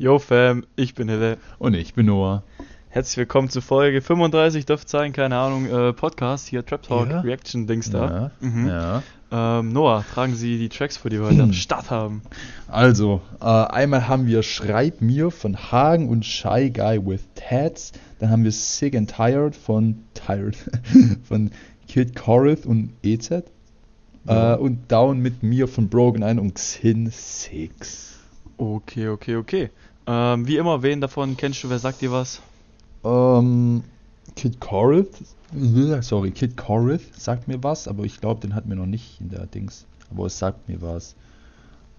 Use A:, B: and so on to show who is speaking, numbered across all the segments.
A: Yo Fam, ich bin Hille.
B: Und ich bin Noah.
A: Herzlich willkommen zu Folge 35, dürfte sein, keine Ahnung, äh, Podcast, hier Trap Talk,
B: Ja.
A: Reaction-Dings da.
B: Ja,
A: Mhm.
B: ja.
A: Ähm, Noah, tragen Sie die Tracks vor, die wir heute am Start haben.
B: Also, äh, einmal haben wir Schreib mir von Hagen und Shy Guy with Tats. Dann haben wir Sick and Tired von Tired von Kid Corinth und EZ.
A: Ja.
B: Äh, und Down mit mir von Broken Ein und Xin Six.
A: Okay, okay, okay. Ähm, wie immer, wen davon kennst du, wer sagt dir was?
B: Ähm, Kid Corinth, äh, sorry, Kid Corinth sagt mir was, aber ich glaube, den hatten wir noch nicht in der Dings. Aber es sagt mir was.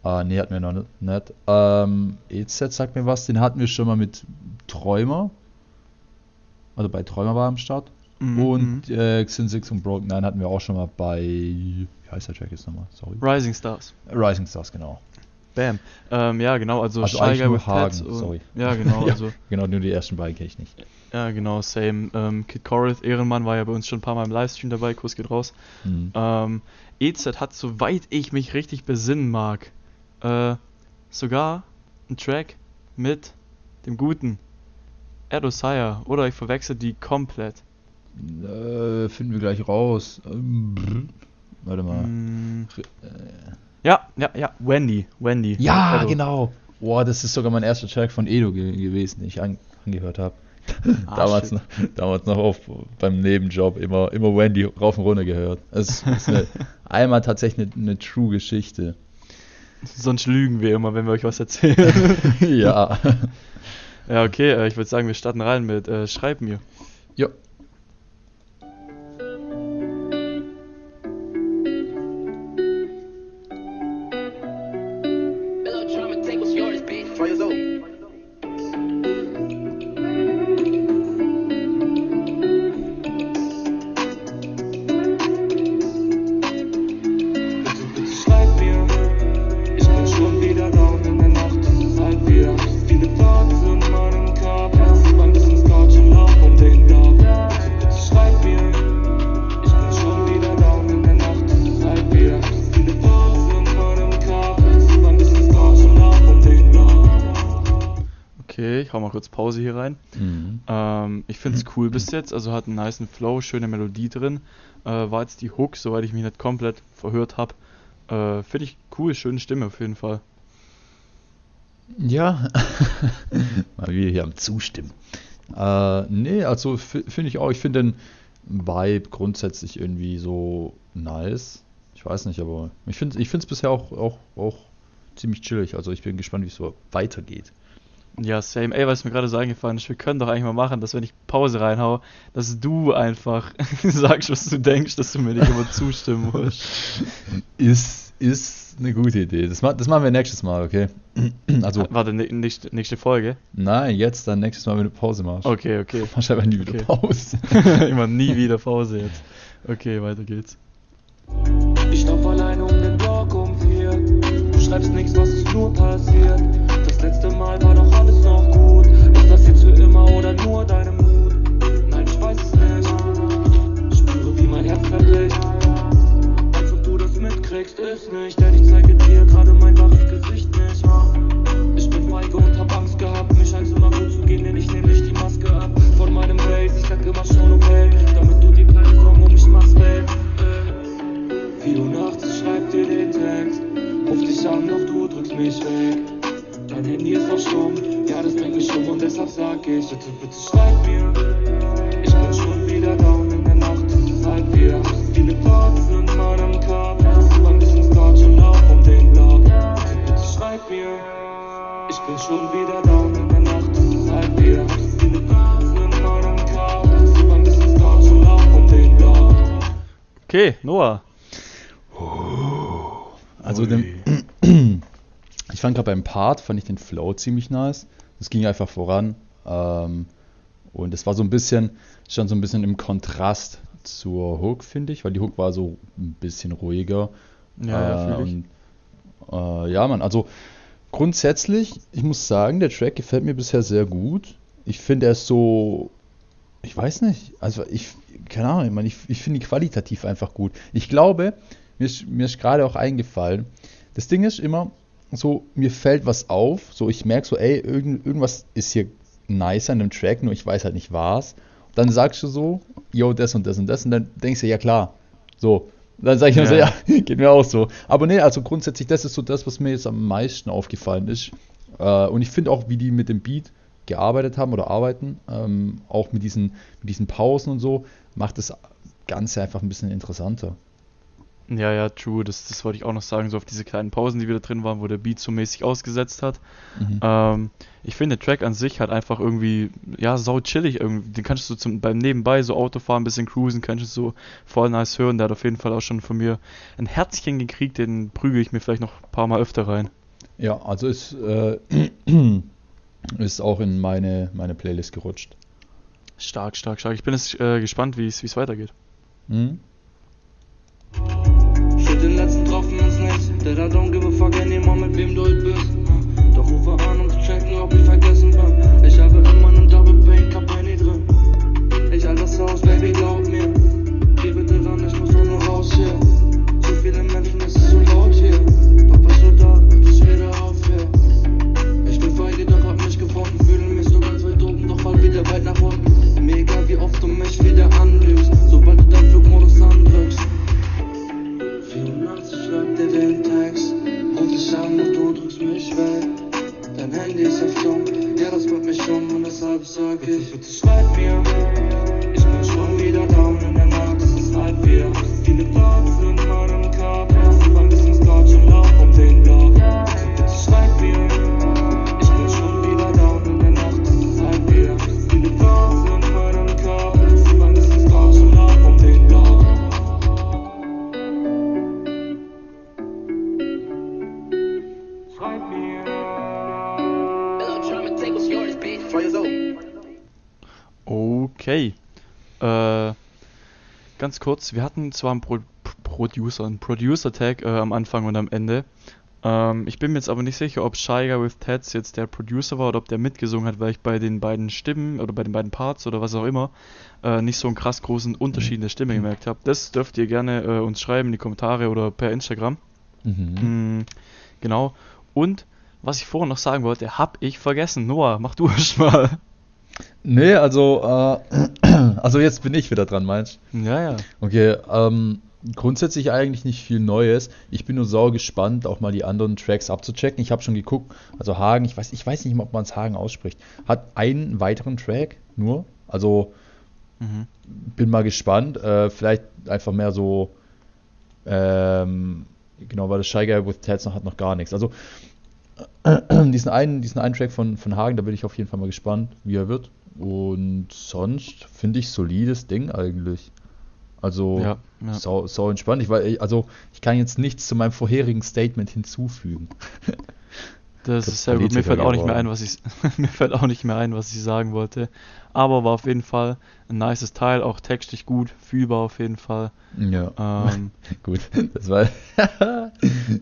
B: Ah, nee, hatten wir noch nicht. Ähm, EZ sagt mir was, den hatten wir schon mal mit Träumer. Also bei Träumer war er am Start.
A: Mhm,
B: Und äh, Xin Six und Broken Nine hatten wir auch schon mal bei. Wie heißt der Track jetzt nochmal? Sorry.
A: Rising Stars.
B: Rising Stars, genau.
A: Bam. Ähm, ja, genau, also,
B: Also
A: Guy
B: nur Hagen,
A: und-
B: sorry.
A: Ja, genau,
B: Ja.
A: also,
B: Genau, nur die ersten beiden kenne ich nicht.
A: ja, genau, same. Ähm, Kid Corinth, Ehrenmann, war ja bei uns schon ein paar Mal im Livestream dabei, Kuss geht raus.
B: Hm.
A: Ähm, EZ hat, soweit ich mich richtig besinnen mag, äh, sogar einen Track mit dem guten Erdosire. Oder ich verwechsel die komplett.
B: Äh, finden wir gleich raus. Ähm. Warte mal.
A: Mm,
B: Äh,
A: ja, ja, ja, Wendy. Wendy.
B: Ja,
A: Edo.
B: genau. Boah, das ist sogar mein erster Track von Edo ge gewesen, den ich an angehört habe.
A: Ah,
B: damals,
A: shit.
B: noch, damals noch auf, beim Nebenjob immer, immer Wendy rauf und runter gehört. Das ist eine, einmal tatsächlich eine, eine true Geschichte.
A: Sonst lügen wir immer, wenn wir euch was erzählen.
B: ja.
A: ja, okay, äh, ich würde sagen, wir starten rein mit äh, Schreib mir.
B: ja.
A: Pause hier rein.
B: Mhm.
A: Ähm, ich finde es cool bis jetzt, also hat einen niceen Flow, schöne Melodie drin. Äh, war jetzt die Hook, soweit ich mich nicht komplett verhört habe. Äh, finde ich cool, schöne Stimme auf jeden Fall.
B: Ja. Mal wieder hier am Zustimmen. Äh, nee, also fi- finde ich auch. Ich finde den Vibe grundsätzlich irgendwie so nice. Ich weiß nicht, aber ich finde es bisher auch, auch, auch ziemlich chillig. Also ich bin gespannt, wie es so weitergeht.
A: Ja, same. Ey, was mir gerade so eingefallen ist, wir können doch eigentlich mal machen, dass wenn ich Pause reinhau, dass du einfach sagst, was du denkst, dass du mir nicht immer zustimmen musst.
B: Ist, ist eine gute Idee. Das, ma das machen wir nächstes Mal, okay? Also,
A: Warte, ne- nächste, nächste Folge.
B: nein, jetzt dann nächstes Mal, wenn du Pause machst.
A: Okay, okay.
B: Mach einfach nie wieder
A: Okay.
B: Pause.
A: Immer nie wieder Pause jetzt. Okay, weiter geht's.
C: Ich lauf alleine um den Block um vier. Du schreibst nichts, was ist nur passiert. Das letzte Mal war doch mitkriegst, ist nicht. Denn ich zeige dir gerade mein wahres Gesicht nicht. Ich bin feige und hab Angst gehabt. Mir scheint's immer gut zu gehen, denn ich nehm nicht die Maske ab. Von meinem Base, ich sag immer schon okay. Damit du dir keine Sorgen um mich machst, Babe. Äh. 4 Uhr nachts, schreib dir den Text. Ruf dich an, doch du drückst mich weg. Dein Handy ist noch stumm, ja, das bringt mich um und deshalb sag ich, bitte, bitte schreib mir. Ich bin schon wieder down in der Nacht. Seit wir viele Thoughts in meinem Kopf. Mir. Ich bin schon wieder down in der Nacht. Seit wir viele Thoughts in meinem Kopf. Ein bisschen Scotch und Lauf um den Block.
A: Okay, Noah.
B: Also den, ich fand gerade beim Part, fand ich den Flow ziemlich nice. Das ging einfach voran. Ähm, und es war so ein bisschen, stand so ein bisschen im Kontrast zur Hook, finde ich, weil die Hook war so ein bisschen ruhiger.
A: Ja, ja,
B: Äh,
A: ich.
B: und, äh, ja, Mann, also grundsätzlich, ich muss sagen, der Track gefällt mir bisher sehr gut. Ich finde, er ist so, ich weiß nicht, also ich, keine Ahnung, ich, meine, ich, ich finde ihn qualitativ einfach gut. Ich glaube, mir ist, mir ist gerade auch eingefallen, das Ding ist immer, so, mir fällt was auf, so ich merke so, ey, irgend, irgendwas ist hier nice an dem Track, nur ich weiß halt nicht was. Dann sagst du so, yo, das und das und das, und dann denkst du, ja klar, so. Dann sage ich mir so,
A: Ja.
B: ja, geht mir auch so. Aber nee, also grundsätzlich, das ist so das, was mir jetzt am meisten aufgefallen ist. Äh, und ich finde auch, wie die mit dem Beat gearbeitet haben oder arbeiten, ähm, auch mit diesen, mit diesen Pausen und so, macht das Ganze einfach ein bisschen interessanter.
A: Ja, ja, true. Das, das wollte ich auch noch sagen, so auf diese kleinen Pausen, die wieder drin waren, wo der Beat so mäßig ausgesetzt hat.
B: Mhm.
A: Ähm, ich finde, der Track an sich hat einfach irgendwie, ja, sau chillig irgendwie. Den kannst du zum, beim Nebenbei so Autofahren, ein bisschen cruisen, kannst du so voll nice hören. Der hat auf jeden Fall auch schon von mir ein Herzchen gekriegt, den prügel ich mir vielleicht noch ein paar Mal öfter rein.
B: Ja, also ist, äh, ist auch in meine, meine Playlist gerutscht.
A: Stark, stark, stark. Ich bin jetzt äh, gespannt, wie es wie es weitergeht.
B: Mhm.
C: Schütt den ganz
A: kurz, wir hatten zwar einen Pro Producer, einen Producer-Tag äh, am Anfang und am Ende. Ähm, ich bin mir jetzt aber nicht sicher, ob Shy Guy with Tats jetzt der Producer war oder ob der mitgesungen hat, weil ich bei den beiden Stimmen oder bei den beiden Parts oder was auch immer äh, nicht so einen krass großen Unterschied in der Stimme gemerkt habe. Das dürft ihr gerne äh, uns schreiben in die Kommentare oder per Instagram.
B: Mhm.
A: Mm, genau. Und was ich vorhin noch sagen wollte, hab ich vergessen. Noah, mach du erst mal.
B: Nee, also, äh, also jetzt bin ich wieder dran, meinst
A: Ja, ja.
B: Okay, ähm, grundsätzlich eigentlich nicht viel Neues. Ich bin nur sau gespannt, auch mal die anderen Tracks abzuchecken. Ich habe schon geguckt, also Hagen, ich weiß, ich weiß nicht mal, ob man es Hagen ausspricht, hat einen weiteren Track nur. Also
A: Mhm.
B: bin mal gespannt. Äh, vielleicht einfach mehr so, ähm, genau, weil das Shy Guy with Tats noch hat noch gar nichts. Also diesen einen, diesen einen Track von, von Hagen, da bin ich auf jeden Fall mal gespannt, wie er wird. Und sonst finde ich solides Ding eigentlich. Also
A: Ja, ja.
B: sau, sau entspannt. Ich, also ich kann jetzt nichts zu meinem vorherigen Statement hinzufügen.
A: Das
B: Das
A: ist sehr gut. Mir fällt auch nicht mehr ein, was ich mir fällt auch nicht mehr ein, was ich sagen wollte. Aber war auf jeden Fall ein nices Teil, auch textlich gut, fühlbar auf jeden Fall.
B: Ja,
A: Ähm,
B: gut. Das war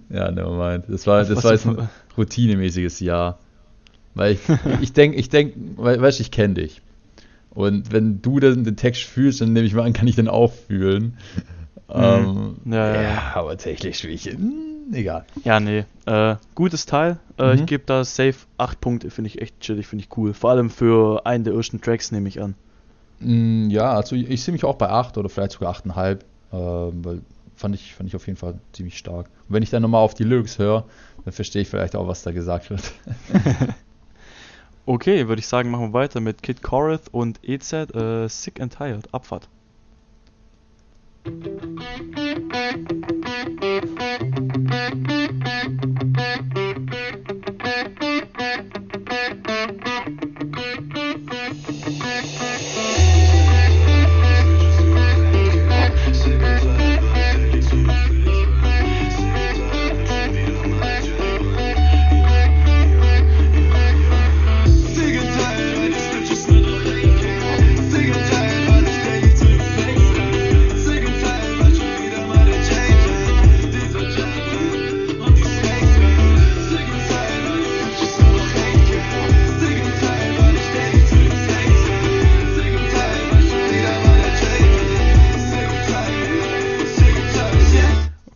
B: ja, nevermind. Das war, das war
A: du
B: jetzt ein
A: von-
B: routinemäßiges Jahr. Weil ich, ich denke, ich denke, weil, weißt, ich kenne dich. Und wenn du den, den Text fühlst, dann nehme ich mal an, kann ich den auch fühlen. Ähm,
A: Mhm. Ja, ja, ja.
B: aber technisch wie ich. Hm, egal.
A: ja, nee. Äh, gutes Teil. Äh,
B: Mhm.
A: Ich gebe da safe 8 Punkte, finde ich echt chillig, finde ich cool. Vor allem für einen der ersten Tracks nehme ich an.
B: Mm, Ja, also ich, ich sehe mich auch bei 8 oder vielleicht sogar 8,5, ähm, weil fand ich, fand ich auf jeden Fall ziemlich stark. Und wenn ich dann nochmal auf die Lyrics höre, dann verstehe ich vielleicht auch, was da gesagt wird.
A: Okay, würde ich sagen, machen wir weiter mit Kid Corinth und EZ, äh, Sick and Tired, Abfahrt.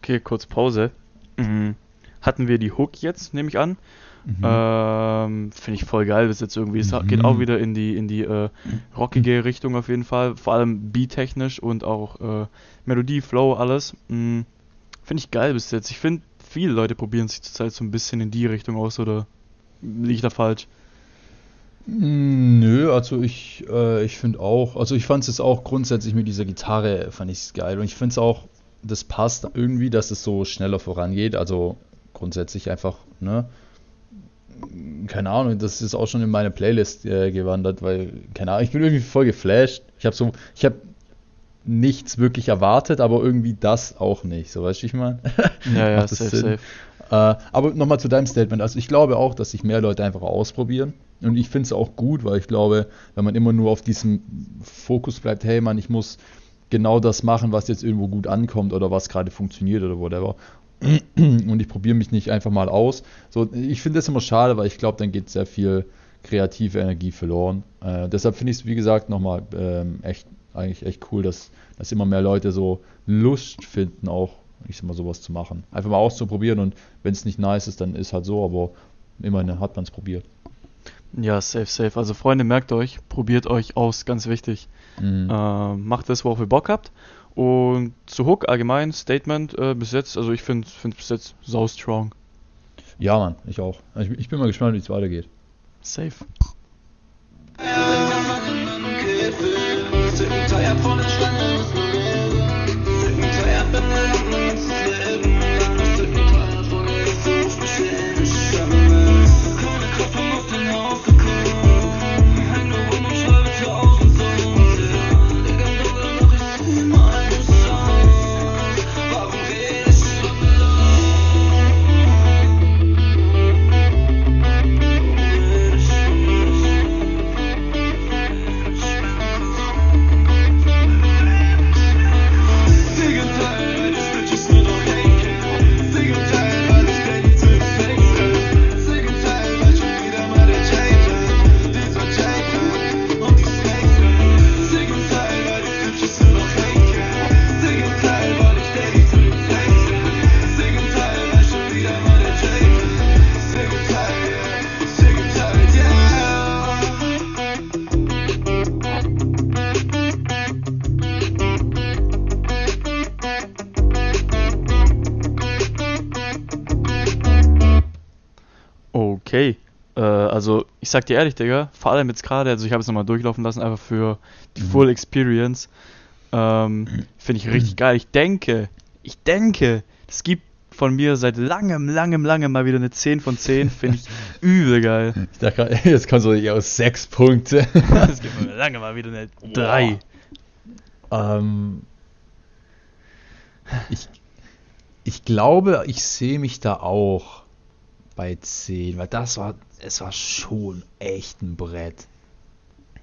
A: Okay, kurz Pause. Mhm. hatten wir die Hook jetzt, nehme ich an.
B: Mhm.
A: Ähm, Finde ich voll geil bis jetzt irgendwie. Es geht
B: Mhm.
A: auch wieder in die, in die äh, rockige Richtung auf jeden Fall. Vor allem beat-technisch und auch äh, Melodie, Flow, alles. Mm, Finde ich geil bis jetzt. Ich finde, viele Leute probieren sich zurzeit so ein bisschen in die Richtung aus oder liege ich da falsch?
B: Mm, Nö, also ich, äh, ich finde auch, also ich fand es jetzt auch grundsätzlich mit dieser Gitarre, fand ich es geil. Und ich finde es auch, das passt irgendwie, dass es so schneller vorangeht. Also grundsätzlich einfach, ne? Keine Ahnung, das ist auch schon in meine Playlist äh, gewandert, weil, keine Ahnung, ich bin irgendwie voll geflasht. Ich habe so, ich habe nichts wirklich erwartet, aber irgendwie das auch nicht. So, weißt du, ich meine?
A: Ja, ja, safe,
B: Sinn?
A: safe.
B: Äh, aber nochmal zu deinem Statement. Also ich glaube auch, dass sich mehr Leute einfach ausprobieren. Und ich finde es auch gut, weil ich glaube, wenn man immer nur auf diesem Fokus bleibt, hey Mann, ich muss genau das machen, was jetzt irgendwo gut ankommt oder was gerade funktioniert oder whatever. Und ich probiere mich nicht einfach mal aus. So, ich finde das immer schade, weil ich glaube, dann geht sehr viel kreative Energie verloren. Äh, deshalb finde ich es, wie gesagt, nochmal ähm, echt, eigentlich echt cool, dass, dass immer mehr Leute so Lust finden, auch, ich sag mal, sowas zu machen. Einfach mal auszuprobieren und wenn es nicht nice ist, dann ist halt so, aber immerhin hat man es probiert.
A: Ja, safe, safe. Also Freunde, merkt euch, probiert euch aus, ganz wichtig.
B: Mhm.
A: Äh, macht das, worauf ihr Bock habt. Und zu Hook allgemein, Statement äh, bis jetzt, also ich finde es bis jetzt sau strong.
B: Ja, Mann, ich auch. Ich, ich bin mal gespannt, wie es weitergeht.
A: Safe. Also, ich sag dir ehrlich, Digga, vor allem jetzt gerade, also ich habe es nochmal durchlaufen lassen, einfach für die
B: Mhm.
A: Full Experience. Ähm, Finde ich richtig geil. Ich denke, ich denke, es gibt von mir seit langem, langem, langem mal wieder eine 10 von 10. Finde ich übel geil.
B: Ich dachte gerade, jetzt kommt so eher aus sechs Punkte.
A: Es gibt von mir lange mal wieder eine 3.
B: ähm, ich, ich glaube, ich sehe mich da auch bei 10, weil das war, es war schon echt ein Brett.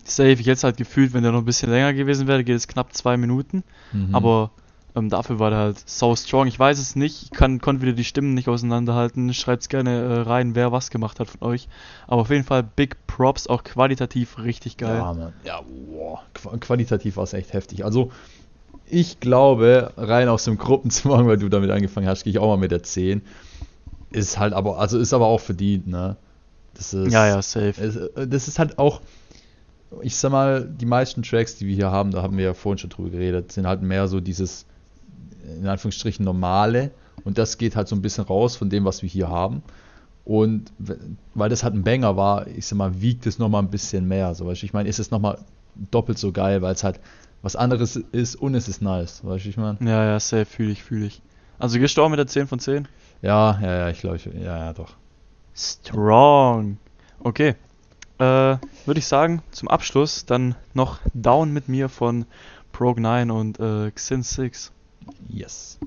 A: Safe, ich jetzt halt gefühlt, wenn der noch ein bisschen länger gewesen wäre, geht es knapp zwei Minuten.
B: Mhm.
A: Aber ähm, dafür war der halt so strong. Ich weiß es nicht, ich kann, konnte wieder die Stimmen nicht auseinanderhalten. Schreibt gerne äh, rein, wer was gemacht hat von euch. Aber auf jeden Fall Big Props, auch qualitativ richtig geil.
B: Ja, Mann. Ja, boah. Qu qualitativ war es echt heftig. Also, ich glaube, rein aus dem Gruppenzwang, weil du damit angefangen hast, gehe ich auch mal mit der 10. Ist halt aber, also ist aber auch verdient, ne? Das ist,
A: Ja, ja, safe.
B: Es, äh, das ist halt auch, ich sag mal, die meisten Tracks, die wir hier haben, da haben wir ja vorhin schon drüber geredet, sind halt mehr so dieses, in Anführungsstrichen, normale. Und das geht halt so ein bisschen raus von dem, was wir hier haben. Und weil das halt ein Banger war, ich sag mal, wiegt es nochmal ein bisschen mehr. So, weißt du, ich meine, ist es nochmal doppelt so geil, weil es halt was anderes ist und es ist nice. Weißt du, ich meine?
A: Ja, ja, safe, fühle ich, fühle ich. Also gehst du auch mit der 10 von 10?
B: Ja, ja, ja, ich glaube, ja, ja, doch.
A: Strong. Okay. Äh, würde ich sagen, zum Abschluss dann noch Down mit mir von Prog9 und äh, Xin 6.
B: Yes.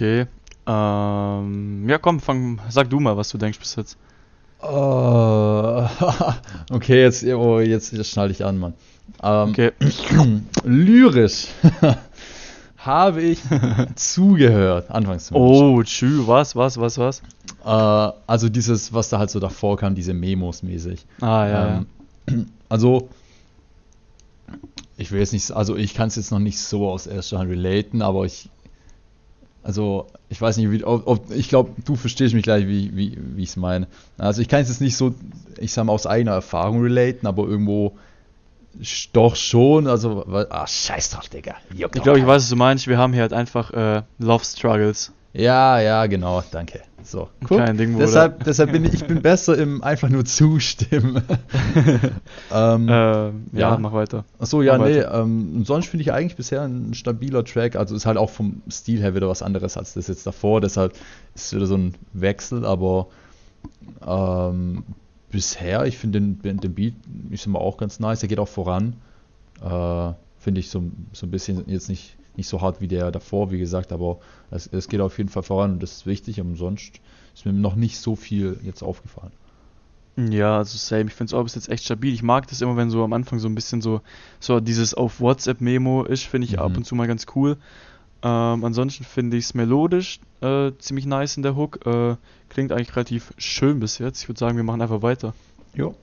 A: Okay. Ähm, ja, komm, fang, sag du mal, was du denkst bis jetzt.
B: Äh, okay, jetzt, oh, jetzt, jetzt schnalle ich an, Mann. Ähm,
A: Okay.
B: Lyrisch habe ich zugehört, anfangs zumindest.
A: Oh, tschü, was, was, was, was?
B: Äh, also dieses, was da halt so davor kam, diese Memos mäßig.
A: Ah, ja,
B: Ähm, Also, ich will jetzt nicht, also ich kann es jetzt noch nicht so aus erster Hand relaten, aber ich, also ich weiß nicht, wie, ob, ob, ich glaube, du verstehst mich gleich, wie, wie, wie ich es meine. Also ich kann es jetzt nicht so, ich sag mal, aus eigener Erfahrung relaten, aber irgendwo doch schon, also, ah, scheiß drauf, Digga. Juckt.
A: Ich glaube, ich weiß, was du meinst. Wir haben hier halt einfach äh, Love Struggles.
B: Ja, ja, genau, danke. So, guck,
A: Ding,
B: deshalb, deshalb bin ich, ich bin besser im einfach nur zustimmen. ähm,
A: Äh, ja,
B: Ja.
A: mach weiter.
B: Achso, ja,
A: Mach
B: nee, ähm, sonst finde ich eigentlich bisher ein stabiler Track. Also ist halt auch vom Stil her wieder was anderes als das jetzt davor. Deshalb ist es wieder so ein Wechsel, aber ähm, bisher, ich finde den, den Beat, ich sag mal, auch ganz nice. Er geht auch voran. Äh, finde ich so, so ein bisschen jetzt nicht, nicht so hart wie der davor, wie gesagt, aber es, es geht auf jeden Fall voran und das ist wichtig. Und sonst ist mir noch nicht so viel jetzt aufgefallen.
A: Ja, also same. Ich finde es auch bis jetzt echt stabil. Ich mag das immer, wenn so am Anfang so ein bisschen so, so dieses auf WhatsApp-Memo ist, finde ich
B: Mhm.
A: ab und zu mal ganz cool. Ähm, ansonsten finde ich es melodisch äh, ziemlich nice in der Hook. Äh, klingt eigentlich relativ schön bis jetzt. Ich würde sagen, wir machen einfach weiter.
B: Jo.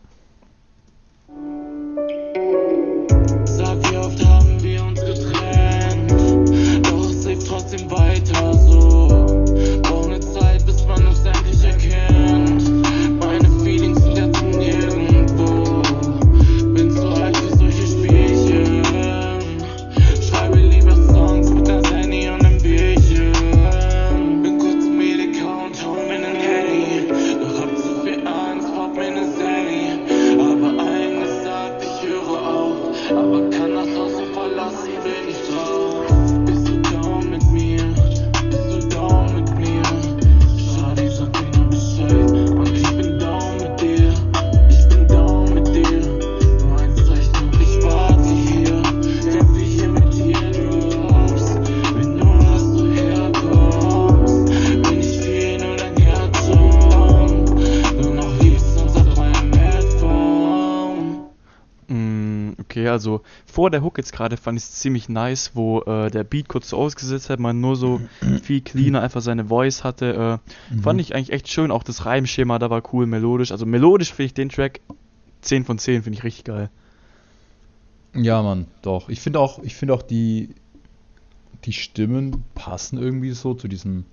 A: Okay, also vor der Hook jetzt gerade fand ich es ziemlich nice, wo äh, der Beat kurz so ausgesetzt hat, man nur so viel cleaner einfach seine Voice hatte. Äh, Fand ich eigentlich echt schön, auch das Reimschema da war cool, melodisch. Also melodisch finde ich den Track 10 von 10, finde ich richtig geil.
B: Ja, Mann, doch. Ich finde auch, ich finde auch die, die Stimmen passen irgendwie so zu diesem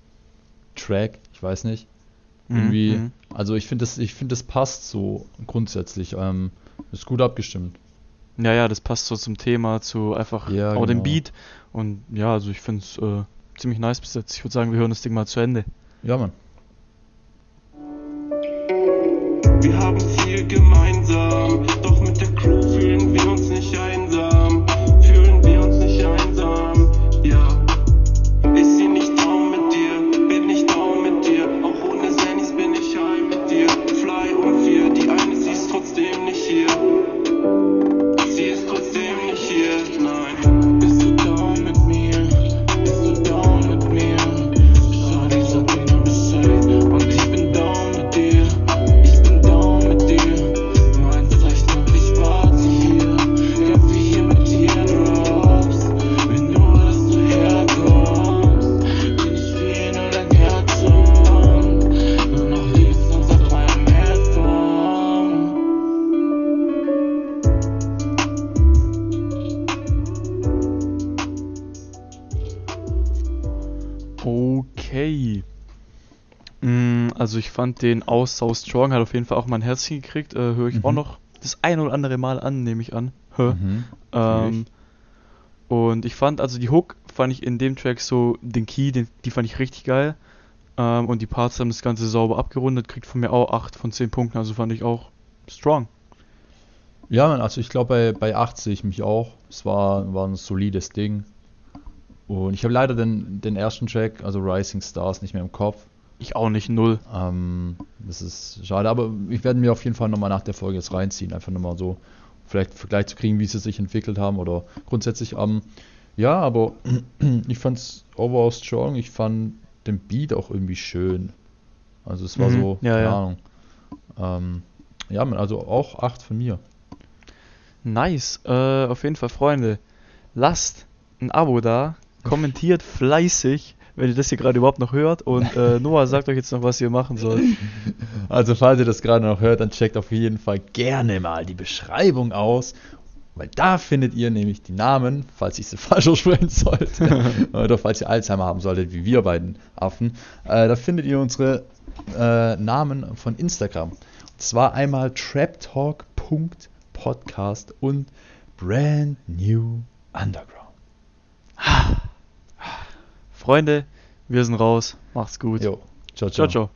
B: Track. Ich weiß nicht. Irgendwie,
A: Mhm.
B: also ich finde das, ich finde das passt so grundsätzlich. Ähm, ist gut abgestimmt.
A: Ja, ja, das passt so zum Thema, zu einfach
B: Ja,
A: auch dem
B: genau.
A: Beat. Und ja, also ich finde es äh, ziemlich nice bis jetzt. Ich würde sagen, wir hören das Ding mal zu Ende.
B: Ja, Mann.
C: Wir haben viel gemeinsam,
A: also ich fand den aus So Strong, hat auf jeden Fall auch mein Herzchen gekriegt. Äh, Höre ich auch
B: Mhm.
A: noch das ein oder andere Mal an, nehme ich an.
B: Mhm.
A: Ähm, und ich fand, also die Hook fand ich in dem Track so, den Key, den, die fand ich richtig geil. Ähm, und die Parts haben das Ganze sauber abgerundet, kriegt von mir auch 8 von 10 Punkten, also fand ich auch strong.
B: Ja, also ich glaube, bei, bei 8 sehe ich mich auch. Es war, war ein solides Ding. Und ich habe leider den, den ersten Track, also Rising Stars, nicht mehr im Kopf.
A: Ich auch nicht, null.
B: Ähm, das ist schade, aber ich werde mir auf jeden Fall nochmal nach der Folge jetzt reinziehen, einfach nochmal so vielleicht Vergleich zu kriegen, wie sie sich entwickelt haben oder grundsätzlich. Ähm, ja, aber ich fand es overall strong. Ich fand den Beat auch irgendwie schön. Also es war
A: Mhm,
B: so,
A: ja,
B: keine
A: ja.
B: Ahnung. Ähm, ja, also auch 8 von mir.
A: Nice. Äh, auf jeden Fall, Freunde. Lasst ein Abo da. Kommentiert fleißig, wenn ihr das hier gerade überhaupt noch hört. Und äh, Noah sagt euch jetzt noch, was ihr machen sollt.
B: Also falls ihr das gerade noch hört, dann checkt auf jeden Fall gerne mal die Beschreibung aus, weil da findet ihr nämlich die Namen, falls ich sie falsch aussprechen sollte, oder falls ihr Alzheimer haben solltet, wie wir beiden Affen, äh, da findet ihr unsere äh, Namen von Instagram. Und zwar einmal traptalk.podcast und brand new underground.
A: Freunde, wir sind raus. Macht's gut.
B: Jo, ciao,
A: Ciao, ciao.